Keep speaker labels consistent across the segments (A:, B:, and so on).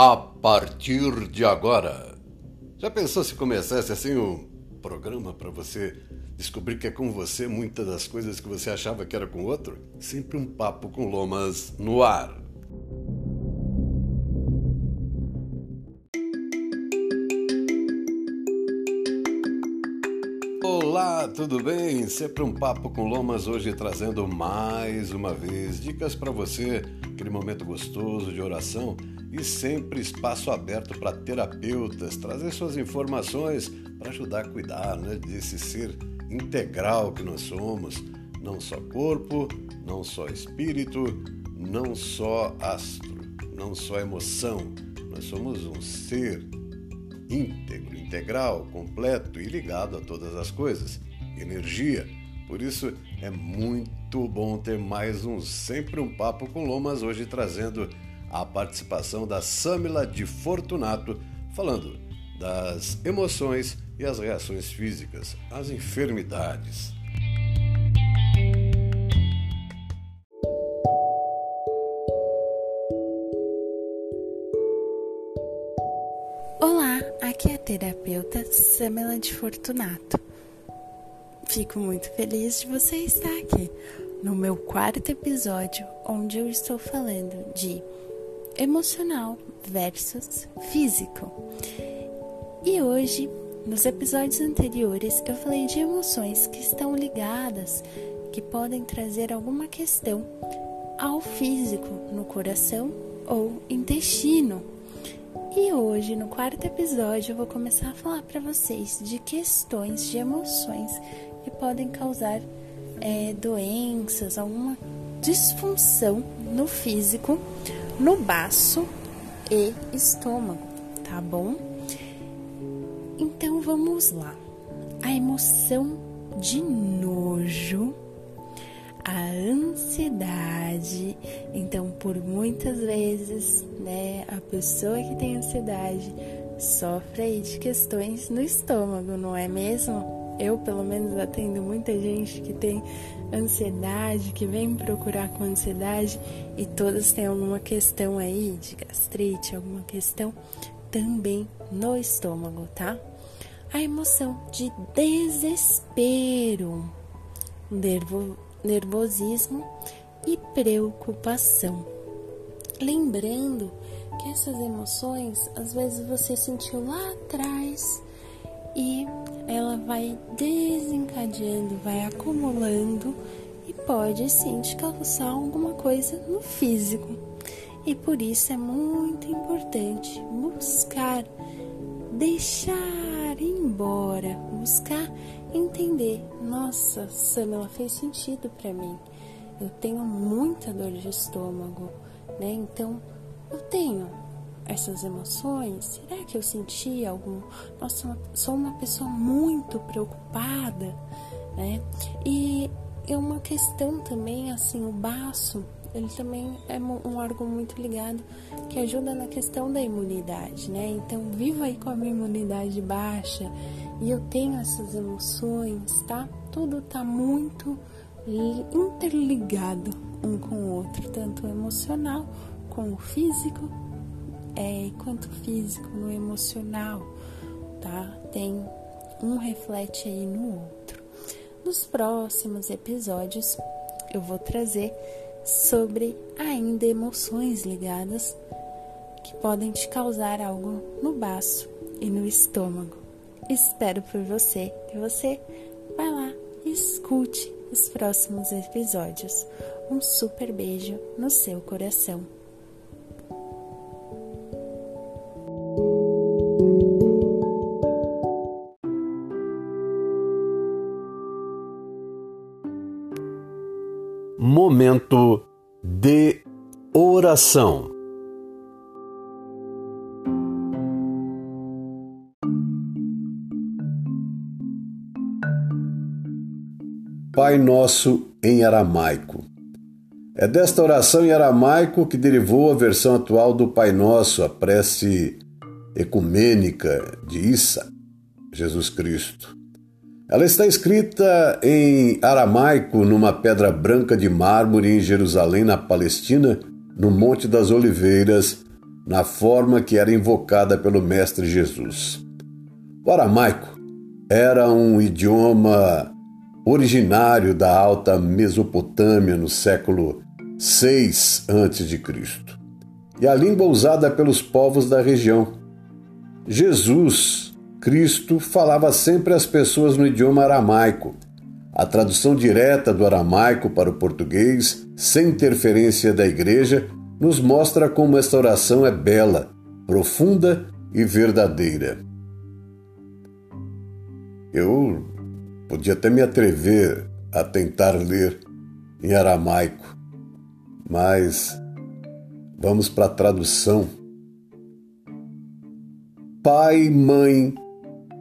A: a partir de agora. Já pensou se começasse assim um programa para você descobrir que é com você muitas das coisas que você achava que era com outro? Sempre um papo com lomas no ar. Olá, tudo bem? Sempre um papo com Lomas hoje trazendo mais uma vez dicas para você, aquele momento gostoso de oração e sempre espaço aberto para terapeutas trazer suas informações para ajudar a cuidar né, desse ser integral que nós somos, não só corpo, não só espírito, não só astro, não só emoção. Nós somos um ser íntegro, integral, completo e ligado a todas as coisas, energia. Por isso é muito bom ter mais um sempre um papo com Lomas hoje trazendo a participação da Samila de Fortunato, falando das emoções e as reações físicas, as enfermidades.
B: Olá, aqui é a terapeuta Samela de Fortunato. Fico muito feliz de você estar aqui no meu quarto episódio, onde eu estou falando de emocional versus físico. E hoje, nos episódios anteriores, eu falei de emoções que estão ligadas, que podem trazer alguma questão ao físico, no coração ou intestino. E hoje, no quarto episódio, eu vou começar a falar para vocês de questões de emoções que podem causar é, doenças, alguma disfunção no físico no baço e estômago, tá bom? Então vamos lá. A emoção de nojo, a ansiedade. Então, por muitas vezes, né, a pessoa que tem ansiedade sofre aí de questões no estômago, não é mesmo? Eu, pelo menos, atendo muita gente que tem ansiedade, que vem procurar com ansiedade e todas têm alguma questão aí de gastrite, alguma questão também no estômago, tá? A emoção de desespero, nervo, nervosismo e preocupação. Lembrando que essas emoções, às vezes você sentiu lá atrás e ela vai desencadeando, vai acumulando e pode sim te causar alguma coisa no físico. E por isso é muito importante buscar deixar embora, buscar entender. Nossa, Sam, ela fez sentido para mim. Eu tenho muita dor de estômago, né? Então, eu tenho essas emoções? Será que eu senti algum? Nossa, sou uma pessoa muito preocupada, né? E é uma questão também, assim, o baço, ele também é um órgão muito ligado que ajuda na questão da imunidade, né? Então, vivo aí com a minha imunidade baixa e eu tenho essas emoções, tá? Tudo tá muito interligado um com o outro, tanto o emocional com o físico é, quanto físico, no emocional, tá? Tem um reflete aí no outro. Nos próximos episódios eu vou trazer sobre ainda emoções ligadas que podem te causar algo no baço e no estômago. Espero por você e você vai lá e escute os próximos episódios. Um super beijo no seu coração.
A: Momento de oração. Pai Nosso em aramaico. É desta oração em aramaico que derivou a versão atual do Pai Nosso, a prece ecumênica de Issa, Jesus Cristo. Ela está escrita em aramaico numa pedra branca de mármore em Jerusalém, na Palestina, no Monte das Oliveiras, na forma que era invocada pelo Mestre Jesus. O aramaico era um idioma originário da Alta Mesopotâmia no século 6 a.C. e a língua usada pelos povos da região. Jesus, Cristo, falava sempre às pessoas no idioma aramaico. A tradução direta do aramaico para o português, sem interferência da igreja, nos mostra como esta oração é bela, profunda e verdadeira. Eu podia até me atrever a tentar ler em aramaico, mas vamos para a tradução. Pai, mãe,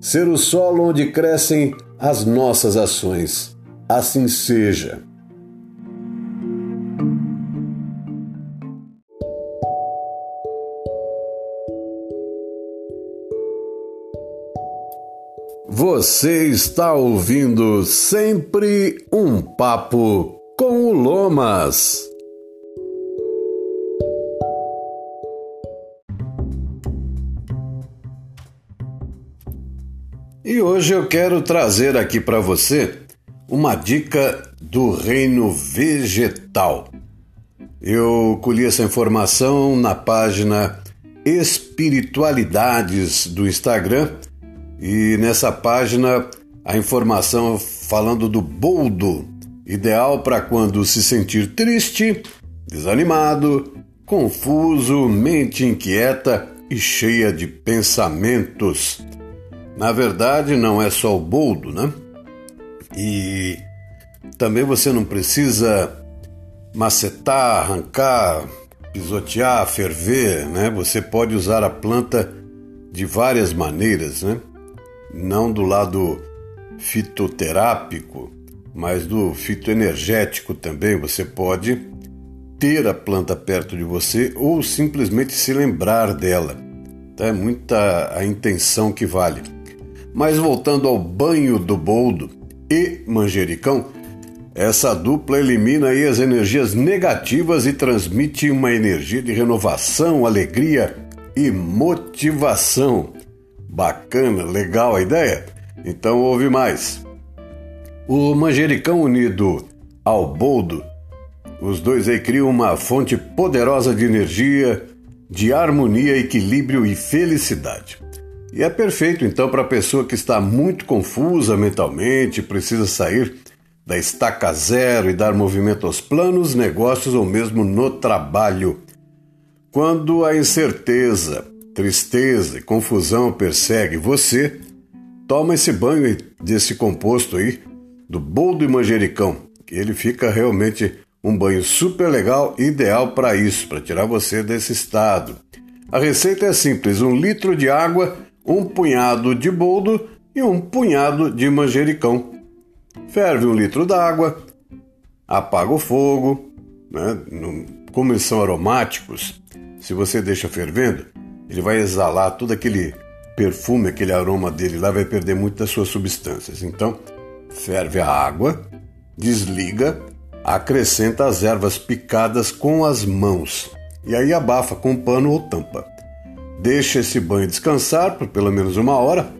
A: ser o solo onde crescem as nossas ações. Assim seja. Você está ouvindo sempre um papo com o Lomas. E hoje eu quero trazer aqui para você uma dica do reino vegetal. Eu colhi essa informação na página Espiritualidades do Instagram e nessa página a informação falando do boldo, ideal para quando se sentir triste, desanimado, confuso, mente inquieta e cheia de pensamentos. Na verdade, não é só o boldo, né? E também você não precisa macetar, arrancar, pisotear, ferver, né? Você pode usar a planta de várias maneiras, né? não do lado fitoterápico, mas do fitoenergético também. Você pode ter a planta perto de você ou simplesmente se lembrar dela. Tá? É muita a intenção que vale. Mas voltando ao banho do boldo e manjericão, essa dupla elimina aí as energias negativas e transmite uma energia de renovação, alegria e motivação. Bacana, legal a ideia? Então ouve mais. O manjericão unido ao boldo, os dois aí criam uma fonte poderosa de energia, de harmonia, equilíbrio e felicidade. E é perfeito então para a pessoa que está muito confusa mentalmente, precisa sair da estaca zero e dar movimento aos planos, negócios ou mesmo no trabalho. Quando a incerteza, tristeza e confusão persegue você, toma esse banho desse composto aí, do boldo e manjericão, que ele fica realmente um banho super legal, ideal para isso, para tirar você desse estado. A receita é simples: um litro de água, um punhado de boldo e um punhado de manjericão. Ferve um litro d'água, apaga o fogo, né? como eles são aromáticos, se você deixa fervendo, ele vai exalar todo aquele perfume, aquele aroma dele lá, vai perder muito das suas substâncias. Então, ferve a água, desliga, acrescenta as ervas picadas com as mãos e aí abafa com pano ou tampa. Deixa esse banho descansar por pelo menos uma hora,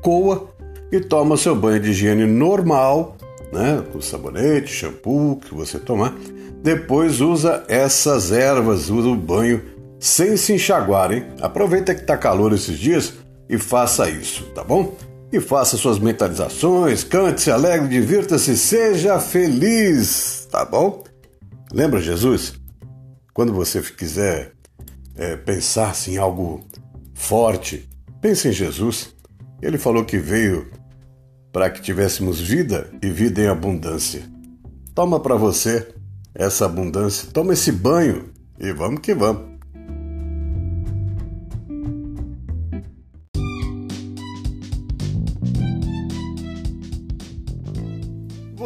A: coa e toma seu banho de higiene normal, né, com sabonete, shampoo que você tomar. Depois usa essas ervas, usa o banho sem se enxaguar, hein? Aproveita que tá calor esses dias e faça isso, tá bom? E faça suas mentalizações, cante, se alegre, divirta-se, seja feliz, tá bom? Lembra Jesus? Quando você quiser é, pensar em algo forte, pense em Jesus. Ele falou que veio para que tivéssemos vida e vida em abundância. Toma para você essa abundância, toma esse banho e vamos que vamos.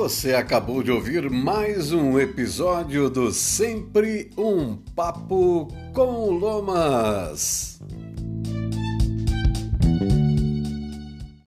A: Você acabou de ouvir mais um episódio do Sempre um Papo com Lomas.